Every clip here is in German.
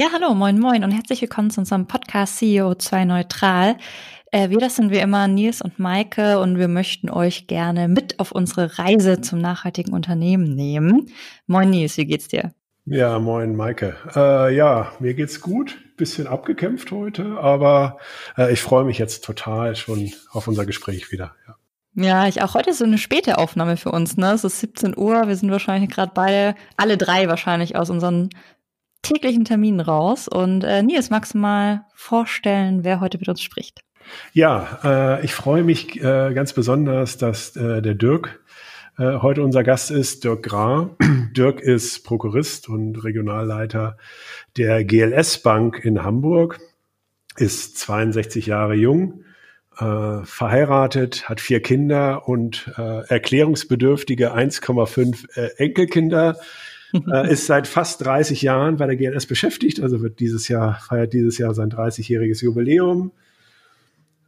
Ja, hallo, moin, moin und herzlich willkommen zu unserem Podcast CEO 2 Neutral. Äh, wir, das sind wie immer Nils und Maike und wir möchten euch gerne mit auf unsere Reise zum nachhaltigen Unternehmen nehmen. Moin Nils, wie geht's dir? Ja, moin Maike. Äh, ja, mir geht's gut. Bisschen abgekämpft heute, aber äh, ich freue mich jetzt total schon auf unser Gespräch wieder. Ja. Ja, ich auch. Heute ist so eine späte Aufnahme für uns, ne? Es ist 17 Uhr. Wir sind wahrscheinlich gerade beide, alle drei wahrscheinlich aus unseren täglichen Terminen raus. Und äh, Nils, magst du mal vorstellen, wer heute mit uns spricht? Ja, äh, ich freue mich äh, ganz besonders, dass äh, der Dirk äh, heute unser Gast ist, Dirk Gra. Dirk ist Prokurist und Regionalleiter der GLS Bank in Hamburg, ist 62 Jahre jung, äh, verheiratet, hat vier Kinder und äh, erklärungsbedürftige 1,5 äh, Enkelkinder äh, ist seit fast 30 Jahren bei der GLS beschäftigt, also wird dieses Jahr, feiert dieses Jahr sein 30-jähriges Jubiläum,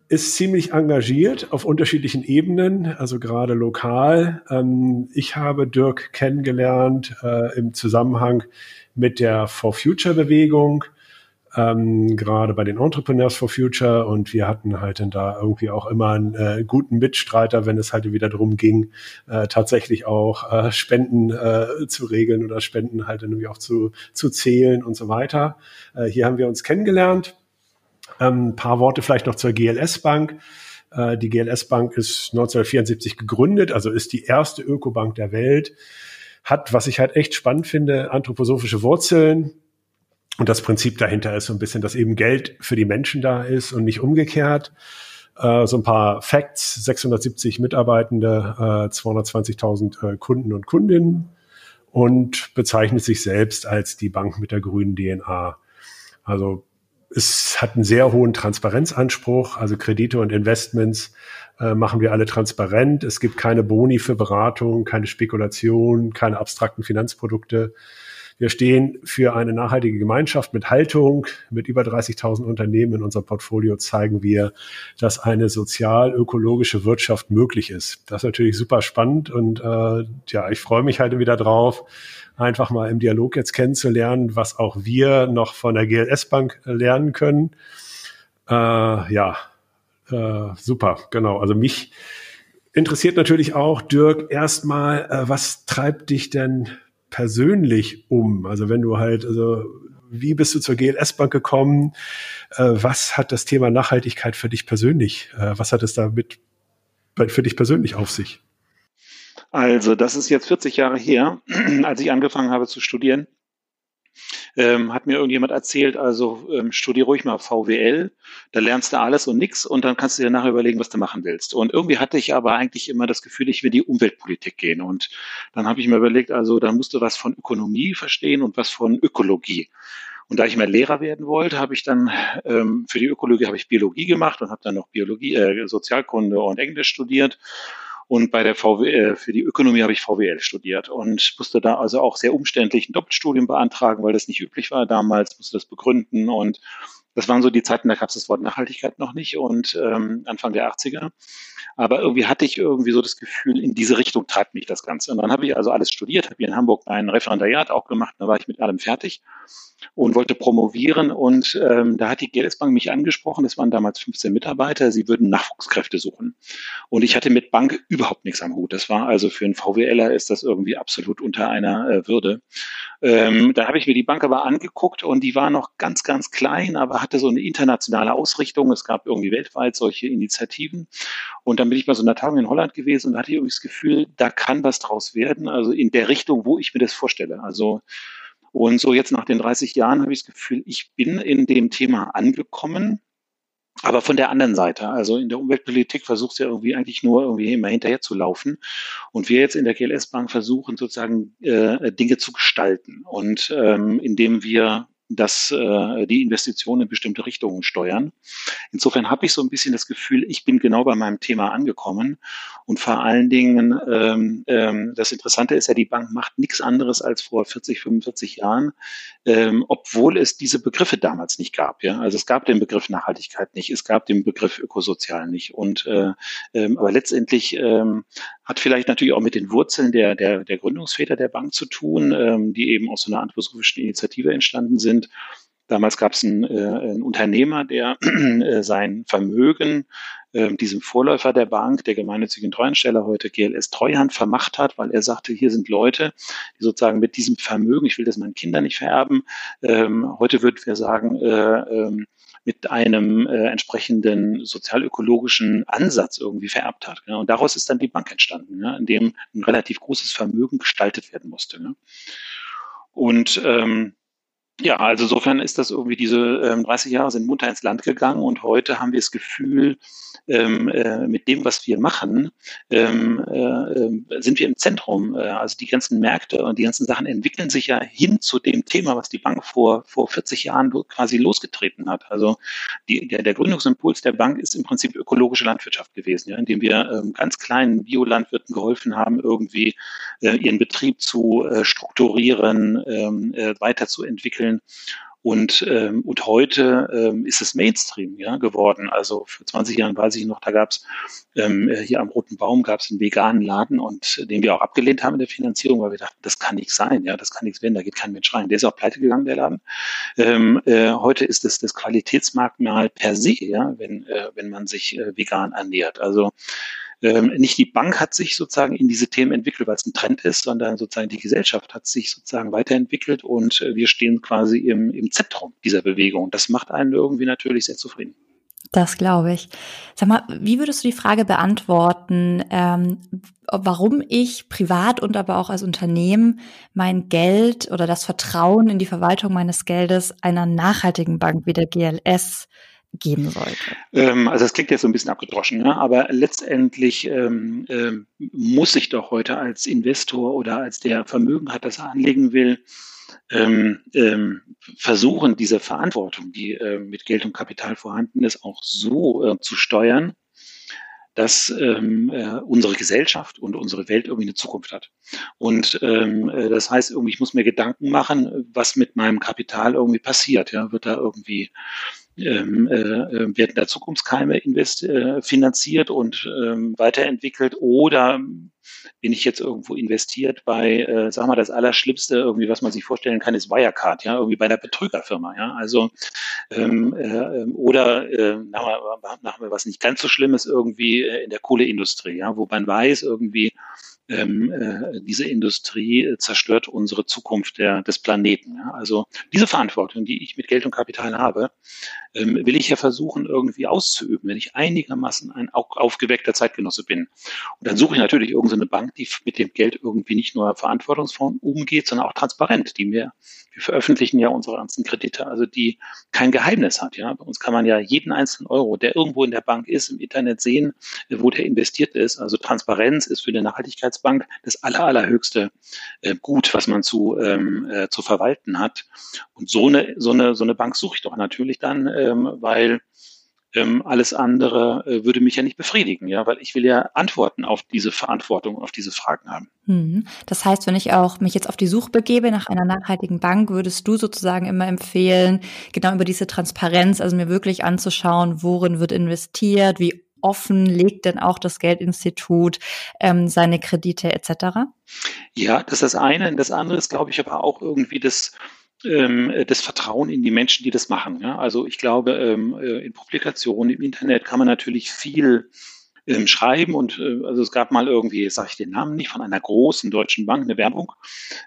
ist ziemlich engagiert auf unterschiedlichen Ebenen, also gerade lokal. Ähm, ich habe Dirk kennengelernt äh, im Zusammenhang mit der For Future Bewegung ähm, gerade bei den Entrepreneurs for Future und wir hatten halt dann da irgendwie auch immer einen äh, guten Mitstreiter, wenn es halt wieder darum ging, äh, tatsächlich auch äh, Spenden äh, zu regeln oder Spenden halt irgendwie auch zu, zu zählen und so weiter. Äh, hier haben wir uns kennengelernt. Ähm, ein paar Worte vielleicht noch zur GLS Bank. Äh, die GLS Bank ist 1974 gegründet, also ist die erste Ökobank der Welt hat, was ich halt echt spannend finde, anthroposophische Wurzeln. Und das Prinzip dahinter ist so ein bisschen, dass eben Geld für die Menschen da ist und nicht umgekehrt. Äh, so ein paar Facts, 670 Mitarbeitende, äh, 220.000 äh, Kunden und Kundinnen und bezeichnet sich selbst als die Bank mit der grünen DNA. Also es hat einen sehr hohen Transparenzanspruch, also Kredite und Investments äh, machen wir alle transparent. Es gibt keine Boni für Beratung, keine Spekulation, keine abstrakten Finanzprodukte. Wir stehen für eine nachhaltige Gemeinschaft mit Haltung. Mit über 30.000 Unternehmen in unserem Portfolio zeigen wir, dass eine sozial-ökologische Wirtschaft möglich ist. Das ist natürlich super spannend und äh, ja, ich freue mich halt wieder drauf, einfach mal im Dialog jetzt kennenzulernen, was auch wir noch von der GLS Bank lernen können. Äh, ja, äh, super, genau. Also mich interessiert natürlich auch, Dirk, erstmal, äh, was treibt dich denn persönlich um? Also wenn du halt, also wie bist du zur GLS Bank gekommen? Äh, was hat das Thema Nachhaltigkeit für dich persönlich? Äh, was hat es damit für dich persönlich auf sich? Also, das ist jetzt 40 Jahre her, als ich angefangen habe zu studieren ähm, hat mir irgendjemand erzählt, also ähm, studier ruhig mal VWL, da lernst du alles und nix und dann kannst du dir nachher überlegen, was du machen willst. Und irgendwie hatte ich aber eigentlich immer das Gefühl, ich will die Umweltpolitik gehen. Und dann habe ich mir überlegt, also da musst du was von Ökonomie verstehen und was von Ökologie. Und da ich mehr Lehrer werden wollte, habe ich dann ähm, für die Ökologie habe ich Biologie gemacht und habe dann noch Biologie, äh, Sozialkunde und Englisch studiert und bei der VW, äh, für die Ökonomie habe ich VWL studiert und musste da also auch sehr umständlich ein Doppelstudium beantragen, weil das nicht üblich war. Damals, musste das begründen und das waren so die Zeiten, da gab es das Wort Nachhaltigkeit noch nicht und ähm, Anfang der 80er. Aber irgendwie hatte ich irgendwie so das Gefühl, in diese Richtung treibt mich das Ganze. Und dann habe ich also alles studiert, habe hier in Hamburg ein Referendariat auch gemacht, da war ich mit allem fertig und wollte promovieren. Und ähm, da hat die GLS Bank mich angesprochen, das waren damals 15 Mitarbeiter, sie würden Nachwuchskräfte suchen. Und ich hatte mit Bank überhaupt nichts am Hut. Das war also für einen VWLer ist das irgendwie absolut unter einer äh, Würde. Ähm, da habe ich mir die Bank aber angeguckt und die war noch ganz, ganz klein, aber hatte so eine internationale Ausrichtung. Es gab irgendwie weltweit solche Initiativen. Und dann bin ich bei so einer Tagung in Holland gewesen und hatte irgendwie das Gefühl, da kann was draus werden, also in der Richtung, wo ich mir das vorstelle. Also und so jetzt nach den 30 Jahren habe ich das Gefühl, ich bin in dem Thema angekommen, aber von der anderen Seite. Also in der Umweltpolitik versucht ja irgendwie eigentlich nur irgendwie immer hinterher zu laufen. Und wir jetzt in der GLS Bank versuchen sozusagen äh, Dinge zu gestalten. Und ähm, indem wir dass äh, die Investitionen in bestimmte Richtungen steuern. Insofern habe ich so ein bisschen das Gefühl, ich bin genau bei meinem Thema angekommen. Und vor allen Dingen, ähm, ähm, das Interessante ist ja, die Bank macht nichts anderes als vor 40, 45 Jahren, ähm, obwohl es diese Begriffe damals nicht gab. Ja? Also es gab den Begriff Nachhaltigkeit nicht, es gab den Begriff Ökosozial nicht. Und äh, ähm, aber letztendlich ähm, hat vielleicht natürlich auch mit den Wurzeln der, der, der Gründungsväter der Bank zu tun, ähm, die eben aus so einer anthroposophischen Initiative entstanden sind. Damals gab es einen, äh, einen Unternehmer, der äh, sein Vermögen äh, diesem Vorläufer der Bank, der gemeinnützigen Treuhandsteller, heute GLS Treuhand, vermacht hat, weil er sagte, hier sind Leute, die sozusagen mit diesem Vermögen, ich will das meinen Kindern nicht vererben, ähm, heute würden wir sagen, äh, ähm, mit einem äh, entsprechenden sozialökologischen Ansatz irgendwie vererbt hat. Ja. Und daraus ist dann die Bank entstanden, ja, in dem ein relativ großes Vermögen gestaltet werden musste. Ja. Und ähm, ja, also insofern ist das irgendwie diese ähm, 30 Jahre sind munter ins Land gegangen und heute haben wir das Gefühl, ähm, äh, mit dem, was wir machen, ähm, äh, ähm, sind wir im Zentrum. Äh, also die ganzen Märkte und die ganzen Sachen entwickeln sich ja hin zu dem Thema, was die Bank vor, vor 40 Jahren quasi losgetreten hat. Also die, der, der Gründungsimpuls der Bank ist im Prinzip ökologische Landwirtschaft gewesen, ja, indem wir ähm, ganz kleinen Biolandwirten geholfen haben, irgendwie äh, ihren Betrieb zu äh, strukturieren, ähm, äh, weiterzuentwickeln und, ähm, und heute ähm, ist es Mainstream ja, geworden. Also vor 20 Jahren weiß ich noch, da gab es ähm, hier am Roten Baum gab es einen veganen Laden und den wir auch abgelehnt haben in der Finanzierung, weil wir dachten, das kann nicht sein, ja, das kann nichts werden, da geht kein Mensch rein. Der ist auch pleite gegangen, der Laden. Ähm, äh, heute ist es das Qualitätsmerkmal per se, ja, wenn, äh, wenn man sich äh, vegan ernährt. Also ähm, nicht die Bank hat sich sozusagen in diese Themen entwickelt, weil es ein Trend ist, sondern sozusagen die Gesellschaft hat sich sozusagen weiterentwickelt und äh, wir stehen quasi im, im Zentrum dieser Bewegung. Das macht einen irgendwie natürlich sehr zufrieden. Das glaube ich. Sag mal, wie würdest du die Frage beantworten, ähm, warum ich privat und aber auch als Unternehmen mein Geld oder das Vertrauen in die Verwaltung meines Geldes einer nachhaltigen Bank wie der GLS geben sollte? Ähm, also das klingt jetzt so ein bisschen abgedroschen, ne? aber letztendlich ähm, ähm, muss ich doch heute als Investor oder als der Vermögen hat, das er anlegen will, ähm, ähm, versuchen, diese Verantwortung, die äh, mit Geld und Kapital vorhanden ist, auch so äh, zu steuern, dass ähm, äh, unsere Gesellschaft und unsere Welt irgendwie eine Zukunft hat. Und ähm, äh, das heißt, irgendwie, ich muss mir Gedanken machen, was mit meinem Kapital irgendwie passiert. Ja, wird da irgendwie ähm, äh, äh, werden da Zukunftskeime invest, äh, finanziert und ähm, weiterentwickelt oder bin ich jetzt irgendwo investiert bei, äh, sag mal, das Allerschlimmste irgendwie, was man sich vorstellen kann, ist Wirecard, ja, irgendwie bei einer Betrügerfirma, ja, also ähm, äh, oder äh, nach, wir was nicht ganz so Schlimmes irgendwie äh, in der Kohleindustrie, ja, wo man weiß irgendwie, ähm, äh, diese Industrie äh, zerstört unsere Zukunft der, des Planeten. Ja? Also diese Verantwortung, die ich mit Geld und Kapital habe, ähm, will ich ja versuchen irgendwie auszuüben, wenn ich einigermaßen ein aufgeweckter Zeitgenosse bin. Und dann suche ich natürlich irgendeine Bank, die mit dem Geld irgendwie nicht nur verantwortungsvoll umgeht, sondern auch transparent, die mir, wir veröffentlichen ja unsere ganzen Kredite, also die kein Geheimnis hat. Ja, bei uns kann man ja jeden einzelnen Euro, der irgendwo in der Bank ist, im Internet sehen, wo der investiert ist. Also Transparenz ist für eine Nachhaltigkeitsbank das aller, allerhöchste äh, Gut, was man zu, ähm, äh, zu verwalten hat. Und so eine, so eine, so eine Bank suche ich doch natürlich dann, ähm, weil ähm, alles andere äh, würde mich ja nicht befriedigen, ja, weil ich will ja Antworten auf diese Verantwortung, auf diese Fragen haben. Hm. Das heißt, wenn ich auch mich jetzt auf die Suche begebe nach einer nachhaltigen Bank, würdest du sozusagen immer empfehlen, genau über diese Transparenz, also mir wirklich anzuschauen, worin wird investiert, wie offen legt denn auch das Geldinstitut ähm, seine Kredite etc.? Ja, das ist das eine. Das andere ist, glaube ich, aber auch irgendwie das ähm, das Vertrauen in die Menschen, die das machen. Also ich glaube, ähm, äh, in Publikationen im Internet kann man natürlich viel ähm, schreiben und äh, also es gab mal irgendwie, sage ich den Namen nicht, von einer großen deutschen Bank eine Werbung.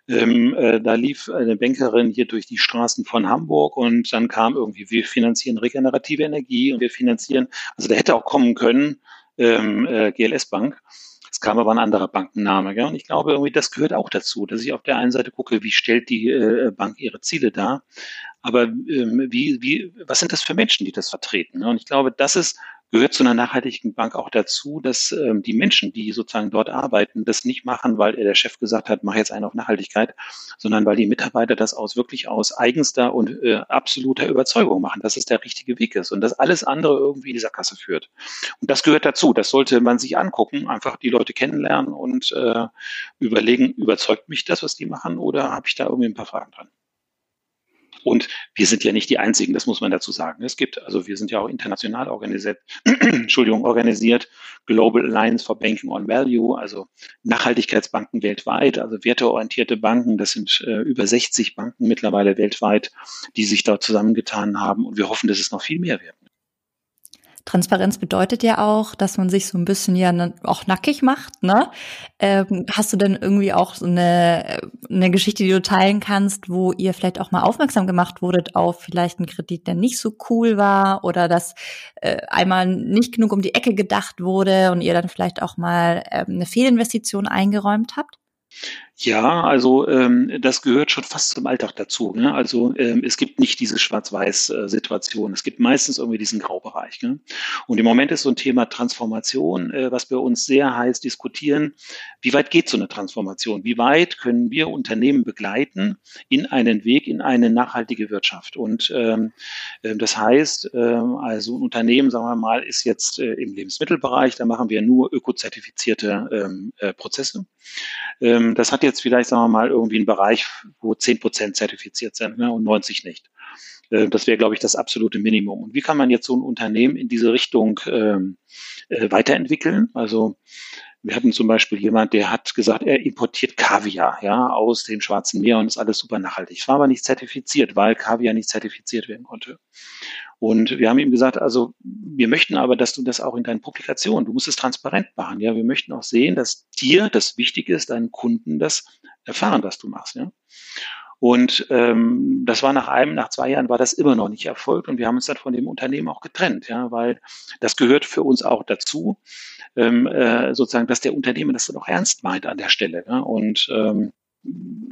Ähm, äh, da lief eine Bankerin hier durch die Straßen von Hamburg und dann kam irgendwie, wir finanzieren regenerative Energie und wir finanzieren, also da hätte auch kommen können ähm, äh, GLS Bank. Es kam aber ein anderer Bankenname. Gell? Und ich glaube, irgendwie das gehört auch dazu, dass ich auf der einen Seite gucke, wie stellt die äh, Bank ihre Ziele dar, aber ähm, wie, wie, was sind das für Menschen, die das vertreten? Ne? Und ich glaube, das ist gehört zu einer nachhaltigen Bank auch dazu, dass ähm, die Menschen, die sozusagen dort arbeiten, das nicht machen, weil der Chef gesagt hat, mach jetzt einen auf Nachhaltigkeit, sondern weil die Mitarbeiter das aus wirklich aus eigenster und äh, absoluter Überzeugung machen, dass es der richtige Weg ist und dass alles andere irgendwie in dieser Kasse führt. Und das gehört dazu. Das sollte man sich angucken, einfach die Leute kennenlernen und äh, überlegen, überzeugt mich das, was die machen, oder habe ich da irgendwie ein paar Fragen dran? Und wir sind ja nicht die Einzigen, das muss man dazu sagen. Es gibt, also wir sind ja auch international organisiert, Entschuldigung, organisiert, Global Alliance for Banking on Value, also Nachhaltigkeitsbanken weltweit, also werteorientierte Banken, das sind äh, über 60 Banken mittlerweile weltweit, die sich dort zusammengetan haben und wir hoffen, dass es noch viel mehr werden. Transparenz bedeutet ja auch, dass man sich so ein bisschen ja auch nackig macht. Ne? Ähm, hast du denn irgendwie auch so eine, eine Geschichte, die du teilen kannst, wo ihr vielleicht auch mal aufmerksam gemacht wurdet auf vielleicht einen Kredit, der nicht so cool war oder dass äh, einmal nicht genug um die Ecke gedacht wurde und ihr dann vielleicht auch mal ähm, eine Fehlinvestition eingeräumt habt? Ja, also ähm, das gehört schon fast zum Alltag dazu. Ne? Also ähm, es gibt nicht diese Schwarz-Weiß-Situation. Es gibt meistens irgendwie diesen Graubereich. Ne? Und im Moment ist so ein Thema Transformation, äh, was wir uns sehr heiß diskutieren. Wie weit geht so eine Transformation? Wie weit können wir Unternehmen begleiten in einen Weg, in eine nachhaltige Wirtschaft? Und ähm, äh, das heißt, äh, also ein Unternehmen, sagen wir mal, ist jetzt äh, im Lebensmittelbereich, da machen wir nur ökozertifizierte ähm, äh, Prozesse. Ähm, das hat jetzt vielleicht, sagen wir mal, irgendwie einen Bereich, wo 10 Prozent zertifiziert sind ne, und 90% nicht. Äh, das wäre, glaube ich, das absolute Minimum. Und wie kann man jetzt so ein Unternehmen in diese Richtung ähm, äh, weiterentwickeln? Also wir hatten zum Beispiel jemand, der hat gesagt, er importiert Kaviar ja, aus dem Schwarzen Meer und ist alles super nachhaltig. Es war aber nicht zertifiziert, weil Kaviar nicht zertifiziert werden konnte. Und wir haben ihm gesagt, also wir möchten aber, dass du das auch in deinen Publikationen, du musst es transparent machen. Ja, wir möchten auch sehen, dass dir das wichtig ist, deinen Kunden das erfahren, was du machst. Ja. Und ähm, das war nach einem, nach zwei Jahren war das immer noch nicht erfolgt und wir haben uns dann von dem Unternehmen auch getrennt, ja, weil das gehört für uns auch dazu, ähm, äh, sozusagen, dass der Unternehmer das dann auch ernst meint an der Stelle. Ja, und ähm,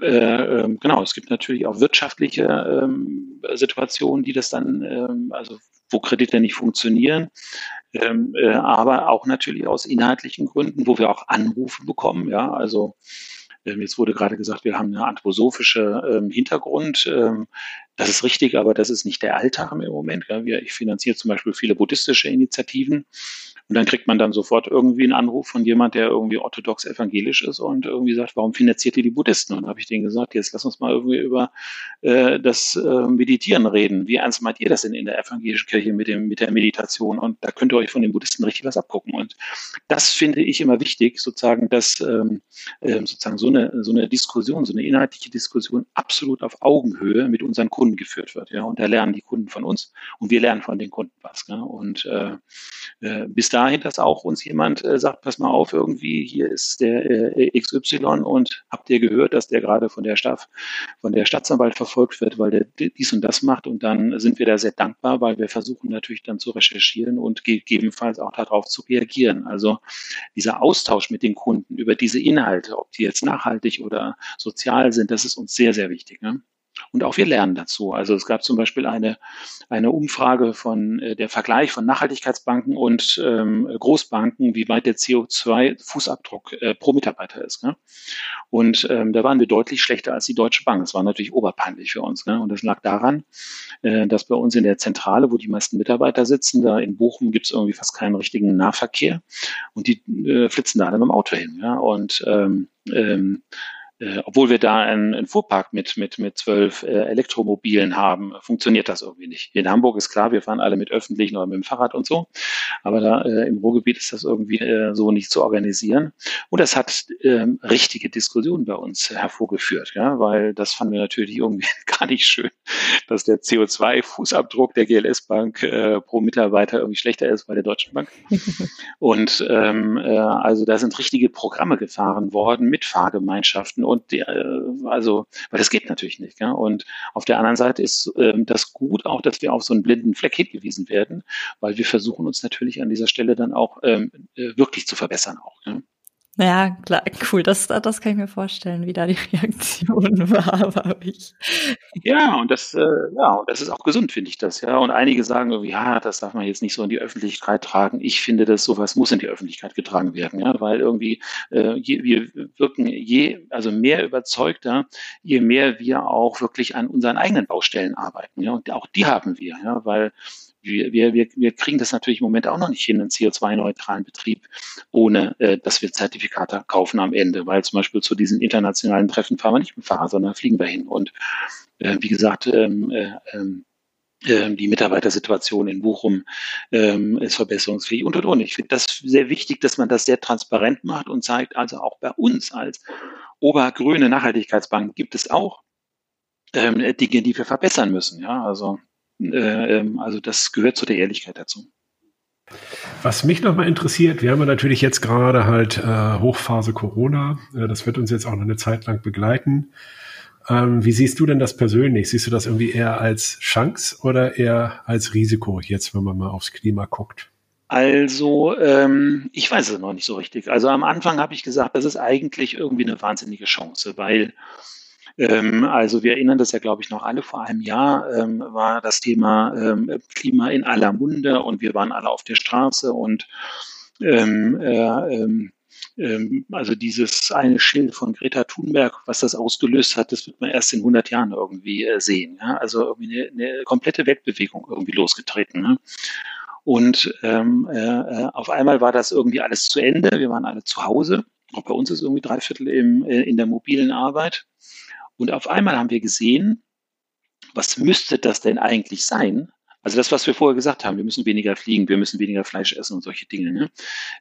äh, ähm, genau, es gibt natürlich auch wirtschaftliche ähm, Situationen, die das dann, ähm, also wo Kredite nicht funktionieren, ähm, äh, aber auch natürlich aus inhaltlichen Gründen, wo wir auch Anrufe bekommen, ja, also Jetzt wurde gerade gesagt, wir haben eine anthroposophische ähm, Hintergrund. Das ist richtig, aber das ist nicht der Alltag im Moment. Ich finanziere zum Beispiel viele buddhistische Initiativen. Und dann kriegt man dann sofort irgendwie einen Anruf von jemand, der irgendwie orthodox evangelisch ist und irgendwie sagt, warum finanziert ihr die Buddhisten? Und habe ich denen gesagt, jetzt lass uns mal irgendwie über äh, das äh, Meditieren reden. Wie ernst meint ihr das denn in der evangelischen Kirche mit, dem, mit der Meditation? Und da könnt ihr euch von den Buddhisten richtig was abgucken. Und das finde ich immer wichtig, sozusagen, dass ähm, äh, sozusagen so eine, so eine Diskussion, so eine inhaltliche Diskussion absolut auf Augenhöhe mit unseren Kunden geführt wird. Ja? Und da lernen die Kunden von uns und wir lernen von den Kunden was. Ja? Und äh, äh, bis dahin, dass auch uns jemand äh, sagt, pass mal auf, irgendwie hier ist der äh, XY und habt ihr gehört, dass der gerade von der Staff, von der Staatsanwalt verfolgt wird, weil der dies und das macht und dann sind wir da sehr dankbar, weil wir versuchen natürlich dann zu recherchieren und gegebenenfalls auch darauf zu reagieren. Also dieser Austausch mit den Kunden über diese Inhalte, ob die jetzt nachhaltig oder sozial sind, das ist uns sehr, sehr wichtig. Ne? Und auch wir lernen dazu. Also es gab zum Beispiel eine, eine Umfrage von äh, der Vergleich von Nachhaltigkeitsbanken und ähm, Großbanken, wie weit der CO2-Fußabdruck äh, pro Mitarbeiter ist. Ne? Und ähm, da waren wir deutlich schlechter als die Deutsche Bank. Das war natürlich oberpeinlich für uns. Ne? Und das lag daran, äh, dass bei uns in der Zentrale, wo die meisten Mitarbeiter sitzen, da in Bochum gibt es irgendwie fast keinen richtigen Nahverkehr und die äh, flitzen da alle mit dem Auto hin. Ja? Und ähm, ähm, äh, obwohl wir da einen, einen Fuhrpark mit, mit, mit zwölf äh, Elektromobilen haben, funktioniert das irgendwie nicht. in Hamburg ist klar, wir fahren alle mit öffentlichen oder mit dem Fahrrad und so. Aber da äh, im Ruhrgebiet ist das irgendwie äh, so nicht zu organisieren. Und das hat ähm, richtige Diskussionen bei uns hervorgeführt, ja, weil das fanden wir natürlich irgendwie gar nicht schön, dass der CO2-Fußabdruck der GLS-Bank äh, pro Mitarbeiter irgendwie schlechter ist bei der Deutschen Bank. und ähm, äh, also da sind richtige Programme gefahren worden mit Fahrgemeinschaften und die, äh, also, weil das geht natürlich nicht. Ja? Und auf der anderen Seite ist ähm, das gut auch, dass wir auf so einen blinden Fleck hingewiesen werden, weil wir versuchen uns natürlich an dieser Stelle dann auch ähm, äh, wirklich zu verbessern auch. Ja? Ja, klar, cool. Das, das kann ich mir vorstellen, wie da die Reaktion war, aber ich. Ja, und das, äh, ja, und das ist auch gesund, finde ich das, ja. Und einige sagen irgendwie, ja, das darf man jetzt nicht so in die Öffentlichkeit tragen. Ich finde, dass sowas muss in die Öffentlichkeit getragen werden, ja, weil irgendwie äh, je, wir wirken je, also mehr überzeugter, je mehr wir auch wirklich an unseren eigenen Baustellen arbeiten, ja. Und auch die haben wir, ja, weil wir, wir, wir kriegen das natürlich im Moment auch noch nicht hin, einen CO2-neutralen Betrieb, ohne äh, dass wir Zertifikate kaufen am Ende, weil zum Beispiel zu diesen internationalen Treffen fahren wir nicht mit Fahrer, sondern fliegen wir hin. Und äh, wie gesagt, ähm, äh, ähm, ähm, die Mitarbeitersituation in Bochum ähm, ist verbesserungsfähig und und und. Ich finde das sehr wichtig, dass man das sehr transparent macht und zeigt, also auch bei uns als obergrüne Nachhaltigkeitsbank gibt es auch ähm, Dinge, die wir verbessern müssen. Ja, also, äh, ähm, also das gehört zu der Ehrlichkeit dazu. Was mich nochmal interessiert, wir haben ja natürlich jetzt gerade halt äh, Hochphase Corona. Äh, das wird uns jetzt auch noch eine Zeit lang begleiten. Ähm, wie siehst du denn das persönlich? Siehst du das irgendwie eher als Chance oder eher als Risiko jetzt, wenn man mal aufs Klima guckt? Also, ähm, ich weiß es noch nicht so richtig. Also am Anfang habe ich gesagt, das ist eigentlich irgendwie eine wahnsinnige Chance, weil ähm, also wir erinnern das ja, glaube ich, noch alle vor einem Jahr ähm, war das Thema ähm, Klima in aller Munde und wir waren alle auf der Straße und ähm, äh, ähm, ähm, also dieses eine Schild von Greta Thunberg, was das ausgelöst hat, das wird man erst in 100 Jahren irgendwie äh, sehen. Ja? Also irgendwie eine, eine komplette Weltbewegung irgendwie losgetreten. Ne? Und ähm, äh, äh, auf einmal war das irgendwie alles zu Ende. Wir waren alle zu Hause. Auch bei uns ist irgendwie drei Viertel im, äh, in der mobilen Arbeit. Und auf einmal haben wir gesehen, was müsste das denn eigentlich sein? Also das, was wir vorher gesagt haben, wir müssen weniger fliegen, wir müssen weniger Fleisch essen und solche Dinge. Ne?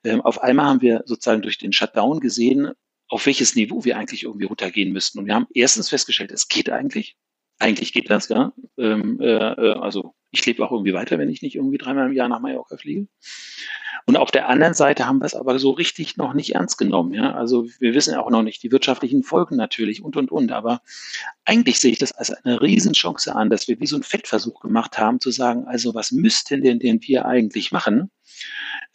Ähm, auf einmal haben wir sozusagen durch den Shutdown gesehen, auf welches Niveau wir eigentlich irgendwie runtergehen müssten. Und wir haben erstens festgestellt, es geht eigentlich. Eigentlich geht das, ja. Ähm, äh, äh also ich lebe auch irgendwie weiter, wenn ich nicht irgendwie dreimal im Jahr nach Mallorca fliege. Und auf der anderen Seite haben wir es aber so richtig noch nicht ernst genommen. Ja? Also wir wissen auch noch nicht die wirtschaftlichen Folgen natürlich und, und, und. Aber eigentlich sehe ich das als eine Riesenchance an, dass wir wie so einen Fettversuch gemacht haben, zu sagen, also was müssten denn, denn wir eigentlich machen?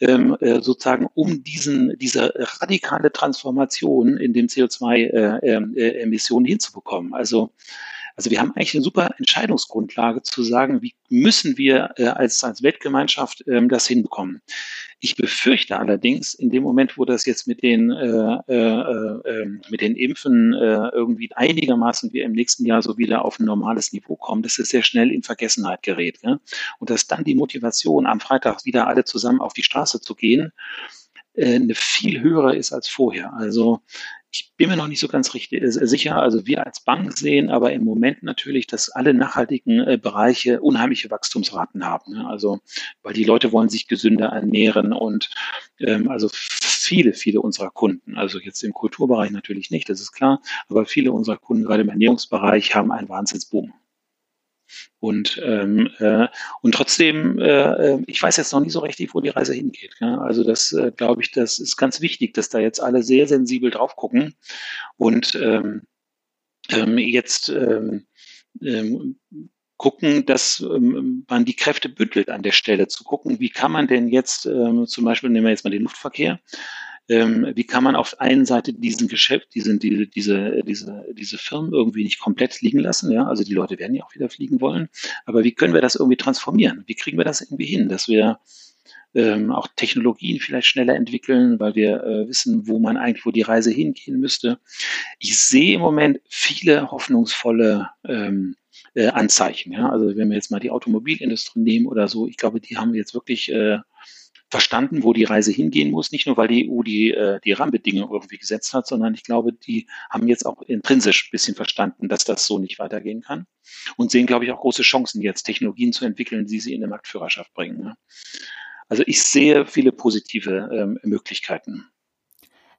Ähm, äh, sozusagen um diesen, diese radikale Transformation in dem CO2-Emissionen äh, äh, hinzubekommen. Also also wir haben eigentlich eine super Entscheidungsgrundlage zu sagen, wie müssen wir äh, als, als Weltgemeinschaft ähm, das hinbekommen. Ich befürchte allerdings, in dem Moment, wo das jetzt mit den, äh, äh, ähm, mit den Impfen äh, irgendwie einigermaßen wir im nächsten Jahr so wieder auf ein normales Niveau kommen, dass es sehr schnell in Vergessenheit gerät. Ja? Und dass dann die Motivation, am Freitag wieder alle zusammen auf die Straße zu gehen, äh, eine viel höhere ist als vorher. Also ich bin mir noch nicht so ganz richtig äh, sicher. Also wir als Bank sehen aber im Moment natürlich, dass alle nachhaltigen äh, Bereiche unheimliche Wachstumsraten haben. Ne? Also weil die Leute wollen sich gesünder ernähren und ähm, also viele, viele unserer Kunden, also jetzt im Kulturbereich natürlich nicht, das ist klar, aber viele unserer Kunden gerade im Ernährungsbereich haben einen Wahnsinnsboom. Und, ähm, äh, und trotzdem, äh, äh, ich weiß jetzt noch nicht so richtig, wo die Reise hingeht. Ja? Also das äh, glaube ich, das ist ganz wichtig, dass da jetzt alle sehr sensibel drauf gucken und ähm, ähm, jetzt ähm, ähm, gucken, dass ähm, man die Kräfte bündelt an der Stelle, zu gucken, wie kann man denn jetzt, ähm, zum Beispiel nehmen wir jetzt mal den Luftverkehr, ähm, wie kann man auf einen Seite diesen Geschäft, diesen, diese, diese, diese, diese Firmen irgendwie nicht komplett liegen lassen, ja, also die Leute werden ja auch wieder fliegen wollen, aber wie können wir das irgendwie transformieren? Wie kriegen wir das irgendwie hin, dass wir ähm, auch Technologien vielleicht schneller entwickeln, weil wir äh, wissen, wo man eigentlich, wo die Reise hingehen müsste. Ich sehe im Moment viele hoffnungsvolle ähm, äh, Anzeichen. Ja? Also wenn wir jetzt mal die Automobilindustrie nehmen oder so, ich glaube, die haben jetzt wirklich äh, verstanden, wo die Reise hingehen muss. Nicht nur, weil die EU die, äh, die Rahmenbedingungen irgendwie gesetzt hat, sondern ich glaube, die haben jetzt auch intrinsisch ein bisschen verstanden, dass das so nicht weitergehen kann und sehen, glaube ich, auch große Chancen, jetzt Technologien zu entwickeln, die sie in eine Marktführerschaft bringen. Ne? Also ich sehe viele positive ähm, Möglichkeiten.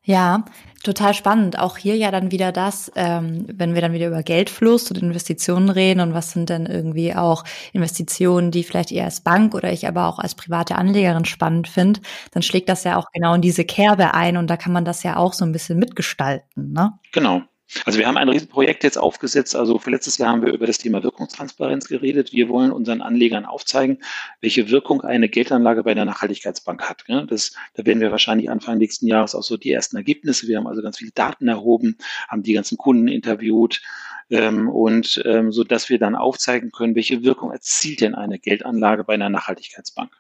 Ja, total spannend. Auch hier ja dann wieder das, ähm, wenn wir dann wieder über Geldfluss und Investitionen reden und was sind denn irgendwie auch Investitionen, die vielleicht eher als Bank oder ich aber auch als private Anlegerin spannend finde, dann schlägt das ja auch genau in diese Kerbe ein und da kann man das ja auch so ein bisschen mitgestalten. Ne? Genau, also wir haben ein Riesenprojekt jetzt aufgesetzt. Also für letztes Jahr haben wir über das Thema Wirkungstransparenz geredet. Wir wollen unseren Anlegern aufzeigen, welche Wirkung eine Geldanlage bei der Nachhaltigkeitsbank hat. Das, da werden wir wahrscheinlich Anfang nächsten Jahres auch so die ersten Ergebnisse. Wir haben also ganz viele Daten erhoben, haben die ganzen Kunden interviewt, ähm, und ähm, so dass wir dann aufzeigen können, welche Wirkung erzielt denn eine Geldanlage bei einer Nachhaltigkeitsbank.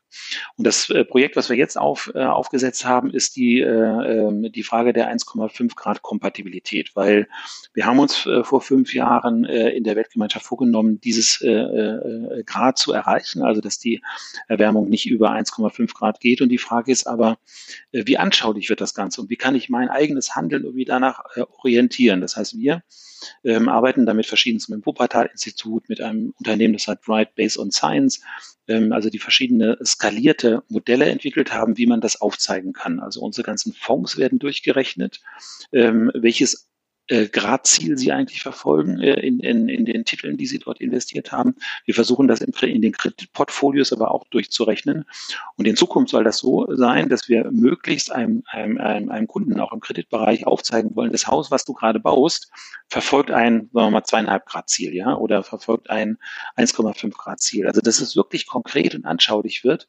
Und das äh, Projekt, was wir jetzt auf, äh, aufgesetzt haben, ist die, äh, ähm, die Frage der 1,5 Grad Kompatibilität, weil wir haben uns äh, vor fünf Jahren äh, in der Weltgemeinschaft vorgenommen, dieses äh, äh, Grad zu erreichen, also dass die Erwärmung nicht über 1,5 Grad geht. Und die Frage ist aber, äh, wie anschaulich wird das Ganze und wie kann ich mein eigenes Handeln irgendwie danach äh, orientieren? Das heißt, wir ähm, arbeiten damit verschiedensten mit dem Wuppertal-Institut, mit einem Unternehmen, das hat Right Based on Science, ähm, also die verschiedene skalierte Modelle entwickelt haben, wie man das aufzeigen kann. Also unsere ganzen Fonds werden durchgerechnet, ähm, welches äh, Gradziel sie eigentlich verfolgen äh, in, in, in den Titeln, die sie dort investiert haben. Wir versuchen das in, in den Kreditportfolios aber auch durchzurechnen. Und in Zukunft soll das so sein, dass wir möglichst einem, einem, einem, einem Kunden auch im Kreditbereich aufzeigen wollen, das Haus, was du gerade baust, verfolgt ein, sagen wir mal, zweieinhalb Grad Ziel, ja, oder verfolgt ein 1,5 Grad Ziel. Also, dass es wirklich konkret und anschaulich wird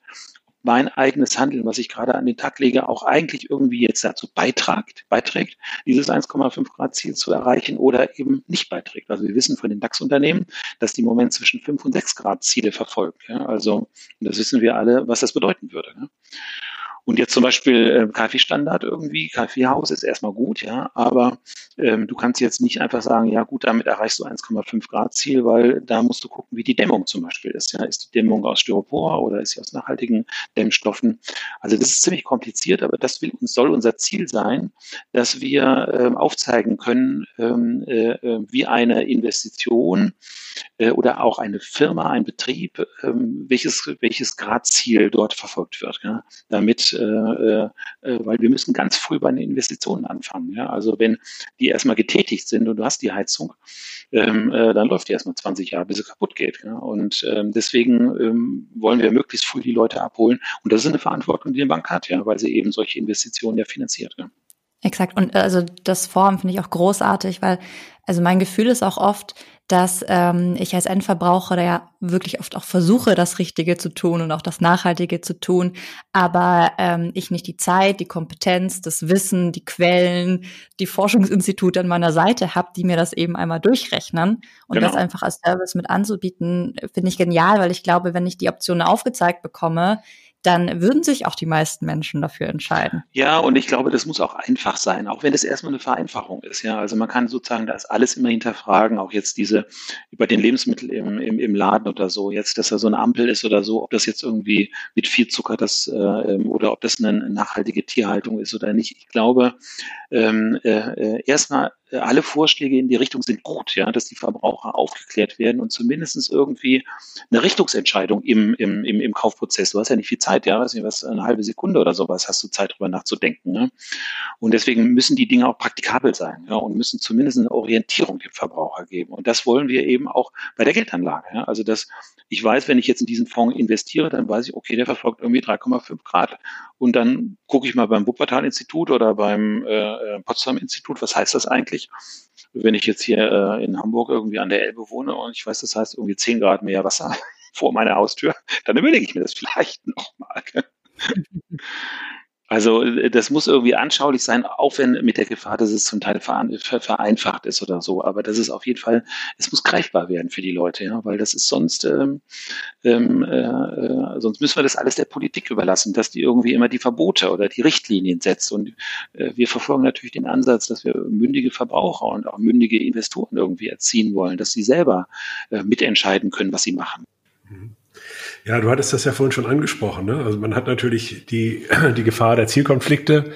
mein eigenes Handeln, was ich gerade an den Tag lege, auch eigentlich irgendwie jetzt dazu beitragt, beiträgt, dieses 1,5 Grad Ziel zu erreichen oder eben nicht beiträgt. Also wir wissen von den DAX-Unternehmen, dass die im Moment zwischen 5 und 6 Grad Ziele verfolgen. Ja? Also das wissen wir alle, was das bedeuten würde. Ne? Und jetzt zum Beispiel äh, Kaffeestandard irgendwie, Kaffeehaus ist erstmal gut, ja, aber ähm, du kannst jetzt nicht einfach sagen, ja gut, damit erreichst du 1,5 Grad Ziel, weil da musst du gucken, wie die Dämmung zum Beispiel ist. Ja, ist die Dämmung aus Styropor oder ist sie aus nachhaltigen Dämmstoffen? Also das ist ziemlich kompliziert, aber das will, soll unser Ziel sein, dass wir ähm, aufzeigen können, ähm, äh, äh wie eine Investition äh, oder auch eine Firma, ein Betrieb, ähm, welches, welches Gradziel dort verfolgt wird, ja, damit äh, äh, weil wir müssen ganz früh bei den Investitionen anfangen. Ja? Also wenn die erstmal getätigt sind und du hast die Heizung, ähm, äh, dann läuft die erstmal 20 Jahre, bis sie kaputt geht. Ja? Und ähm, deswegen ähm, wollen wir möglichst früh die Leute abholen. Und das ist eine Verantwortung, die die Bank hat, ja, weil sie eben solche Investitionen ja finanziert. Ja? Exakt. Und also das Forum finde ich auch großartig, weil also mein Gefühl ist auch oft, dass ähm, ich als Endverbraucher ja wirklich oft auch versuche, das Richtige zu tun und auch das Nachhaltige zu tun, aber ähm, ich nicht die Zeit, die Kompetenz, das Wissen, die Quellen, die Forschungsinstitute an meiner Seite habe, die mir das eben einmal durchrechnen und genau. das einfach als Service mit anzubieten, finde ich genial, weil ich glaube, wenn ich die Optionen aufgezeigt bekomme, dann würden sich auch die meisten Menschen dafür entscheiden. Ja, und ich glaube, das muss auch einfach sein, auch wenn das erstmal eine Vereinfachung ist. Ja, also man kann sozusagen das alles immer hinterfragen, auch jetzt diese über den Lebensmittel im, im, im Laden oder so, jetzt, dass da so eine Ampel ist oder so, ob das jetzt irgendwie mit viel Zucker das äh, ähm, oder ob das eine nachhaltige Tierhaltung ist oder nicht. Ich glaube, ähm, äh, äh erstmal alle Vorschläge in die Richtung sind gut, ja, dass die Verbraucher aufgeklärt werden und zumindestens irgendwie eine Richtungsentscheidung im, im, im, im Kaufprozess. Du hast ja nicht viel Zeit, ja, weiß nicht was, eine halbe Sekunde oder sowas hast du Zeit, drüber nachzudenken. Ne? Und deswegen müssen die Dinge auch praktikabel sein, ja, und müssen zumindest eine Orientierung dem Verbraucher geben. Und das wollen wir eben auch bei der Geldanlage. Ja? Also dass ich weiß, wenn ich jetzt in diesen Fonds investiere, dann weiß ich, okay, der verfolgt irgendwie 3,5 Grad. Und dann gucke ich mal beim Wuppertal-Institut oder beim äh, äh, Potsdam-Institut, was heißt das eigentlich? Wenn ich jetzt hier äh, in Hamburg irgendwie an der Elbe wohne und ich weiß, das heißt irgendwie 10 Grad mehr Wasser vor meiner Haustür, dann überlege ich mir das vielleicht nochmal. Also äh, das muss irgendwie anschaulich sein, auch wenn mit der Gefahr, dass es zum Teil vereinfacht ist oder so. Aber das ist auf jeden Fall, es muss greifbar werden für die Leute, ja, weil das ist sonst, ähm, ähm, äh, sonst müssen wir das alles der Politik überlassen, dass die irgendwie immer die Verbote oder die Richtlinien setzt. Und äh, wir verfolgen natürlich den Ansatz, dass wir mündige Verbraucher und auch mündige Investoren irgendwie erziehen wollen, dass sie selber äh, mitentscheiden können, was sie machen. Mhm. Ja, du hattest das ja vorhin schon angesprochen. Ne? Also man hat natürlich die, die Gefahr der Zielkonflikte,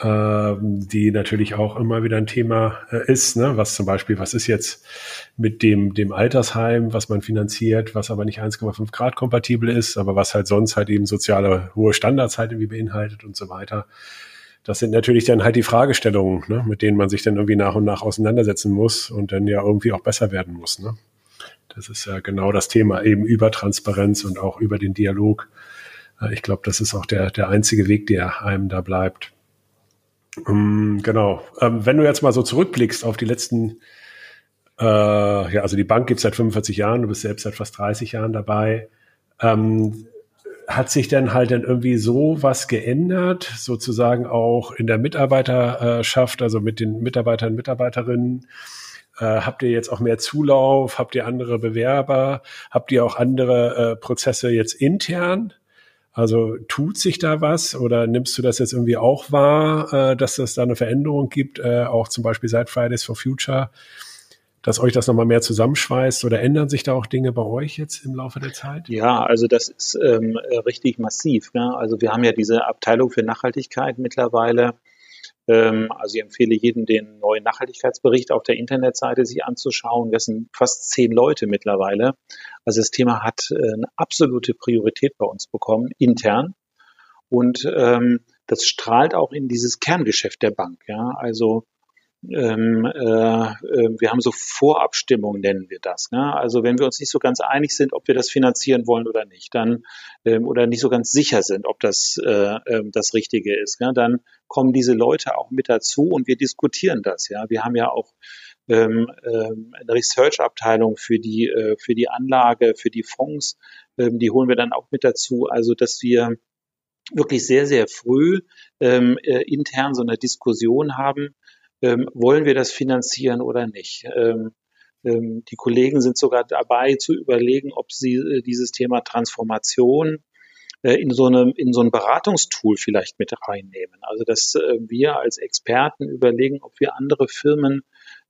äh, die natürlich auch immer wieder ein Thema äh, ist. Ne? Was zum Beispiel, was ist jetzt mit dem, dem Altersheim, was man finanziert, was aber nicht 1,5 Grad kompatibel ist, aber was halt sonst halt eben soziale hohe Standards halt irgendwie beinhaltet und so weiter. Das sind natürlich dann halt die Fragestellungen, ne, mit denen man sich dann irgendwie nach und nach auseinandersetzen muss und dann ja irgendwie auch besser werden muss. Ne? Das ist ja genau das Thema, eben über Transparenz und auch über den Dialog. Äh, ich glaube, das ist auch der, der einzige Weg, der einem da bleibt. Ähm, genau. Ähm, wenn du jetzt mal so zurückblickst auf die letzten, äh, ja, also die Bank gibt es seit 45 Jahren, du bist selbst seit fast 30 Jahren dabei. Ähm, hat sich dann halt dann irgendwie so was geändert, sozusagen auch in der Mitarbeiterschaft, also mit den Mitarbeitern und Mitarbeiterinnen? Äh, habt ihr jetzt auch mehr Zulauf? Habt ihr andere Bewerber? Habt ihr auch andere äh, Prozesse jetzt intern? Also tut sich da was oder nimmst du das jetzt irgendwie auch wahr, äh, dass es da eine Veränderung gibt, äh, auch zum Beispiel seit Fridays for Future, dass euch das nochmal mehr zusammenschweißt oder ändern sich da auch Dinge bei euch jetzt im Laufe der Zeit? Ja, also das ist ähm, richtig massiv. Ne? Also wir haben ja diese Abteilung für Nachhaltigkeit mittlerweile also ich empfehle jedem, den neuen Nachhaltigkeitsbericht auf der Internetseite sich anzuschauen. Das sind fast zehn Leute mittlerweile. Also das Thema hat äh, eine absolute Priorität bei uns bekommen, intern. Und ähm, das strahlt auch in dieses Kerngeschäft der Bank. Ja, also ähm, äh, äh, wir haben so Vorabstimmung, nennen wir das. Ne? Also wenn wir uns nicht so ganz einig sind, ob wir das finanzieren wollen oder nicht, dann ähm, oder nicht so ganz sicher sind, ob das äh, äh, das Richtige ist, ne? dann kommen diese Leute auch mit dazu und wir diskutieren das. Ja, wir haben ja auch ähm, ähm, eine Research-Abteilung für die äh, für die Anlage, für die Fonds, ähm, die holen wir dann auch mit dazu. Also dass wir wirklich sehr sehr früh ähm, äh, intern so eine Diskussion haben ähm, wollen wir das finanzieren oder nicht. Ähm, ähm, die Kollegen sind sogar dabei zu überlegen, ob sie äh, dieses Thema Transformation äh, in so einem in so ein Beratungstool vielleicht mit reinnehmen. Also dass äh, wir als Experten überlegen, ob wir andere Firmen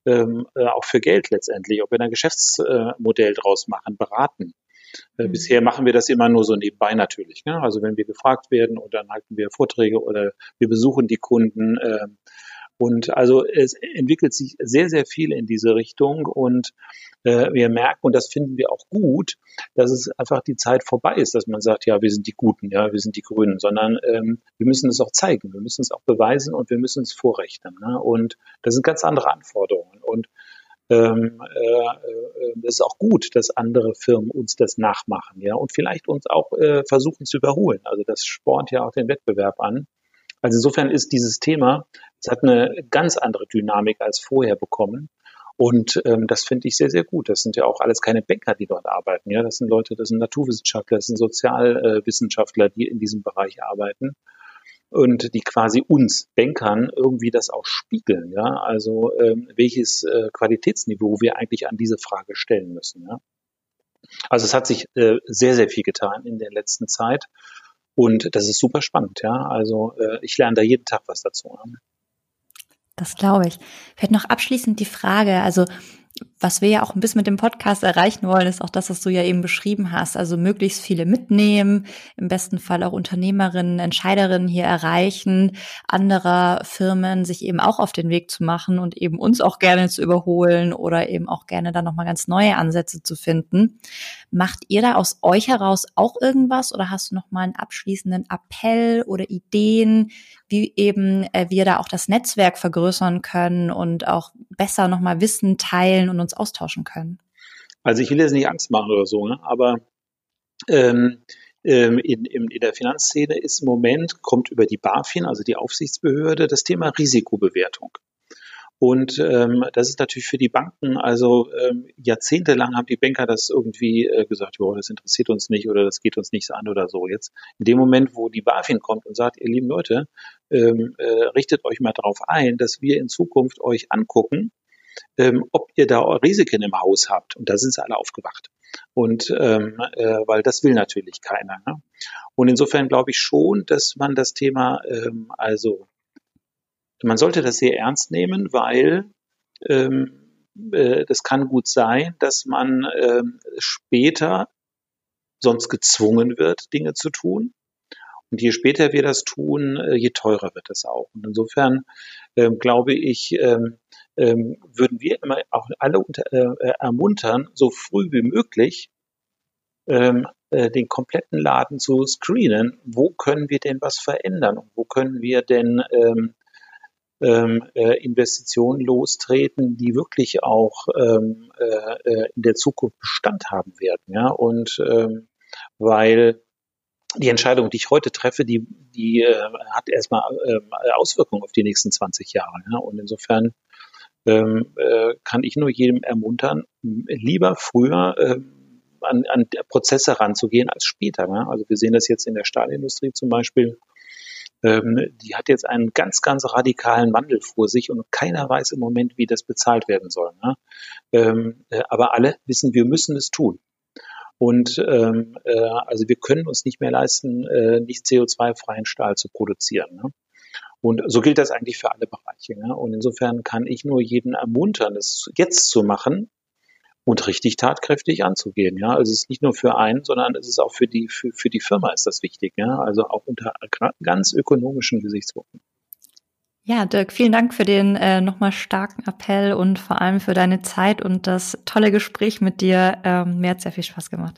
ähm, äh, auch für Geld letztendlich, ob wir ein Geschäftsmodell draus machen, beraten. Äh, mhm. Bisher machen wir das immer nur so nebenbei natürlich. Ne? Also wenn wir gefragt werden und dann halten wir Vorträge oder wir besuchen die Kunden, äh, und also es entwickelt sich sehr, sehr viel in diese Richtung und äh, wir merken, und das finden wir auch gut, dass es einfach die Zeit vorbei ist, dass man sagt, ja, wir sind die Guten, ja, wir sind die Grünen, sondern ähm, wir müssen es auch zeigen, wir müssen es auch beweisen und wir müssen es vorrechnen. Ne? Und das sind ganz andere Anforderungen. Und ähm, äh, äh, es ist auch gut, dass andere Firmen uns das nachmachen, ja, und vielleicht uns auch äh, versuchen zu überholen. Also das spornt ja auch den Wettbewerb an. Also insofern ist dieses Thema, es hat eine ganz andere Dynamik als vorher bekommen. Und ähm, das finde ich sehr, sehr gut. Das sind ja auch alles keine Banker, die dort arbeiten. Ja, das sind Leute, das sind Naturwissenschaftler, das sind Sozialwissenschaftler, die in diesem Bereich arbeiten und die quasi uns Bankern irgendwie das auch spiegeln. Ja, also ähm, welches äh, Qualitätsniveau wir eigentlich an diese Frage stellen müssen. Ja. Also es hat sich äh, sehr, sehr viel getan in der letzten Zeit. Und das ist super spannend, ja. Also äh, ich lerne da jeden Tag was dazu. Das glaube ich. Vielleicht noch abschließend die Frage, also was wir ja auch ein bisschen mit dem Podcast erreichen wollen, ist auch das, was du ja eben beschrieben hast. Also möglichst viele mitnehmen, im besten Fall auch Unternehmerinnen, Entscheiderinnen hier erreichen, anderer Firmen sich eben auch auf den Weg zu machen und eben uns auch gerne zu überholen oder eben auch gerne dann nochmal ganz neue Ansätze zu finden. Macht ihr da aus euch heraus auch irgendwas oder hast du nochmal einen abschließenden Appell oder Ideen, wie eben äh, wir da auch das Netzwerk vergrößern können und auch besser nochmal Wissen teilen und uns austauschen können? Also ich will jetzt nicht Angst machen oder so, ne? aber ähm, ähm, in, in, in der Finanzszene ist im Moment, kommt über die BaFin, also die Aufsichtsbehörde, das Thema Risikobewertung. Und ähm, das ist natürlich für die Banken, also ähm, jahrzehntelang haben die Banker das irgendwie äh, gesagt, ja, das interessiert uns nicht oder das geht uns nichts an oder so. Jetzt in dem Moment, wo die BaFin kommt und sagt, ihr lieben Leute, ähm, äh, richtet euch mal darauf ein, dass wir in Zukunft euch angucken, ähm, ob ihr da Risiken im Haus habt. Und da sind sie alle aufgewacht. Und ähm, äh, weil das will natürlich keiner. Ne? Und insofern glaube ich schon, dass man das Thema ähm, also man sollte das sehr ernst nehmen, weil ähm, äh, das kann gut sein, dass man ähm, später sonst gezwungen wird, Dinge zu tun. Und je später wir das tun, äh, je teurer wird es auch. Und insofern ähm, glaube ich, ähm, ähm, würden wir immer auch alle unter, äh, ermuntern, so früh wie möglich ähm, äh, den kompletten Laden zu screenen. Wo können wir denn was verändern? Und wo können wir denn ähm, ähm, äh, Investitionen lostreten, die wirklich auch ähm, äh, äh, in der Zukunft Bestand haben werden. Ja? Und ähm, weil die Entscheidung, die ich heute treffe, die, die äh, hat erstmal äh, Auswirkungen auf die nächsten 20 Jahre. Ja? Und insofern ähm, äh, kann ich nur jedem ermuntern, lieber früher äh, an, an Prozesse ranzugehen als später. Ja? Also wir sehen das jetzt in der Stahlindustrie zum Beispiel ähm, die hat jetzt einen ganz, ganz radikalen Wandel vor sich und keiner weiß im Moment, wie das bezahlt werden soll. Ne? Ähm, äh, aber alle wissen, wir müssen es tun. Und ähm, äh, also wir können uns nicht mehr leisten, äh, nicht CO2-freien Stahl zu produzieren. Ne? Und so gilt das eigentlich für alle Bereiche. Ne? Und insofern kann ich nur jeden ermuntern, es jetzt zu machen und richtig tatkräftig anzugehen. Ja, also es ist nicht nur für einen, sondern es ist auch für die für, für die Firma ist das wichtig. Ja, also auch unter ganz ökonomischen Gesichtspunkten. Ja, Dirk, vielen Dank für den äh, nochmal starken Appell und vor allem für deine Zeit und das tolle Gespräch mit dir. Ähm, mir hat sehr viel Spaß gemacht.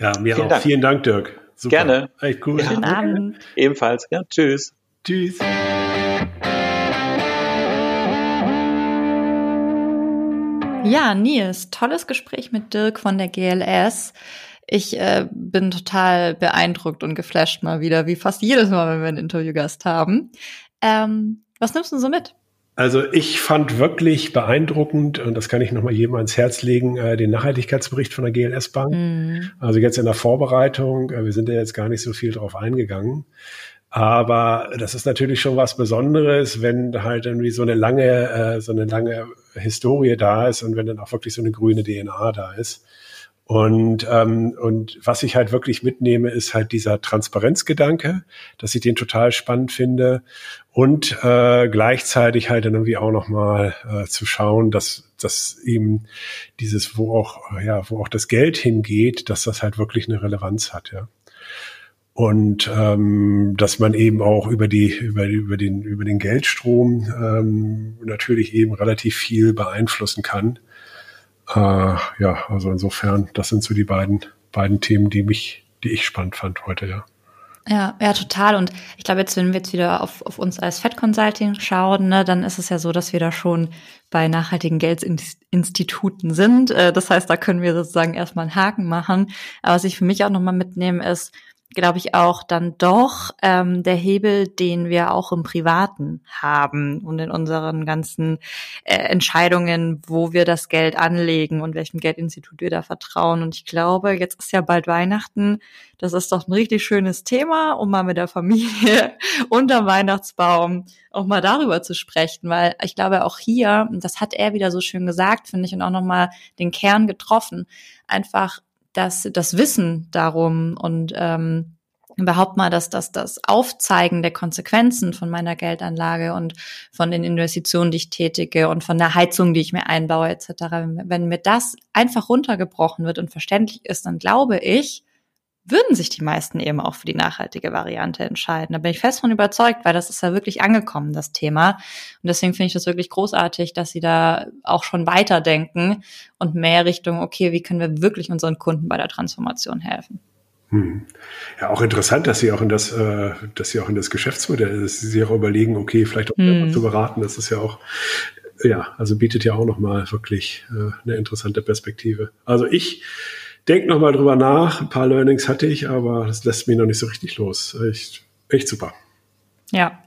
Ja, mir vielen auch. Dank. Vielen Dank, Dirk. Super. Gerne. Echt cool. Ja. Schönen Abend. Ebenfalls. Ja, tschüss. Tschüss. Ja, Nils, tolles Gespräch mit Dirk von der GLS. Ich äh, bin total beeindruckt und geflasht mal wieder, wie fast jedes Mal, wenn wir einen Interviewgast haben. Ähm, was nimmst du so mit? Also ich fand wirklich beeindruckend, und das kann ich nochmal jedem ans Herz legen, äh, den Nachhaltigkeitsbericht von der GLS Bank. Mhm. Also jetzt in der Vorbereitung, äh, wir sind ja jetzt gar nicht so viel drauf eingegangen. Aber das ist natürlich schon was Besonderes, wenn halt irgendwie so eine lange, äh, so eine lange Historie da ist und wenn dann auch wirklich so eine grüne DNA da ist. Und, ähm, und was ich halt wirklich mitnehme, ist halt dieser Transparenzgedanke, dass ich den total spannend finde und äh, gleichzeitig halt dann irgendwie auch nochmal äh, zu schauen, dass, dass eben dieses, wo auch, ja, wo auch das Geld hingeht, dass das halt wirklich eine Relevanz hat, ja. Und ähm, dass man eben auch über die, über, über den, über den Geldstrom ähm, natürlich eben relativ viel beeinflussen kann. Äh, ja, also insofern, das sind so die beiden, beiden Themen, die mich, die ich spannend fand heute, ja. Ja, ja, total. Und ich glaube, jetzt, wenn wir jetzt wieder auf, auf uns als Fed Consulting schauen, ne, dann ist es ja so, dass wir da schon bei nachhaltigen Geldinstituten sind. Äh, das heißt, da können wir sozusagen erstmal einen Haken machen. Aber was ich für mich auch nochmal mitnehme, ist, glaube ich, auch dann doch ähm, der Hebel, den wir auch im Privaten haben und in unseren ganzen äh, Entscheidungen, wo wir das Geld anlegen und welchem Geldinstitut wir da vertrauen. Und ich glaube, jetzt ist ja bald Weihnachten. Das ist doch ein richtig schönes Thema, um mal mit der Familie unterm Weihnachtsbaum auch mal darüber zu sprechen, weil ich glaube auch hier, das hat er wieder so schön gesagt, finde ich, und auch nochmal den Kern getroffen, einfach dass das Wissen darum und ähm, überhaupt mal das, das, das Aufzeigen der Konsequenzen von meiner Geldanlage und von den Investitionen, die ich tätige und von der Heizung, die ich mir einbaue, etc. Wenn mir das einfach runtergebrochen wird und verständlich ist, dann glaube ich, würden sich die meisten eben auch für die nachhaltige Variante entscheiden. Da bin ich fest von überzeugt, weil das ist ja wirklich angekommen, das Thema. Und deswegen finde ich das wirklich großartig, dass sie da auch schon weiterdenken und mehr Richtung, okay, wie können wir wirklich unseren Kunden bei der Transformation helfen? Hm. Ja, auch interessant, dass sie auch in das, äh, dass sie auch in das Geschäftsmodell, dass sie sich auch überlegen, okay, vielleicht auch hm. zu beraten. Das ist ja auch, ja, also bietet ja auch nochmal wirklich äh, eine interessante Perspektive. Also ich denk noch mal drüber nach. Ein paar Learnings hatte ich, aber das lässt mich noch nicht so richtig los. Echt, echt super. Ja.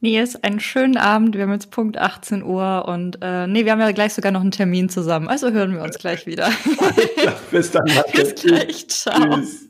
Nils, einen schönen Abend. Wir haben jetzt Punkt 18 Uhr und äh, nee, wir haben ja gleich sogar noch einen Termin zusammen. Also hören wir uns gleich wieder. Bis dann. Bis gleich. Ciao. Tschüss.